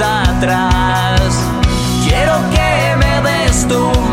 atrás. Quiero que me des tu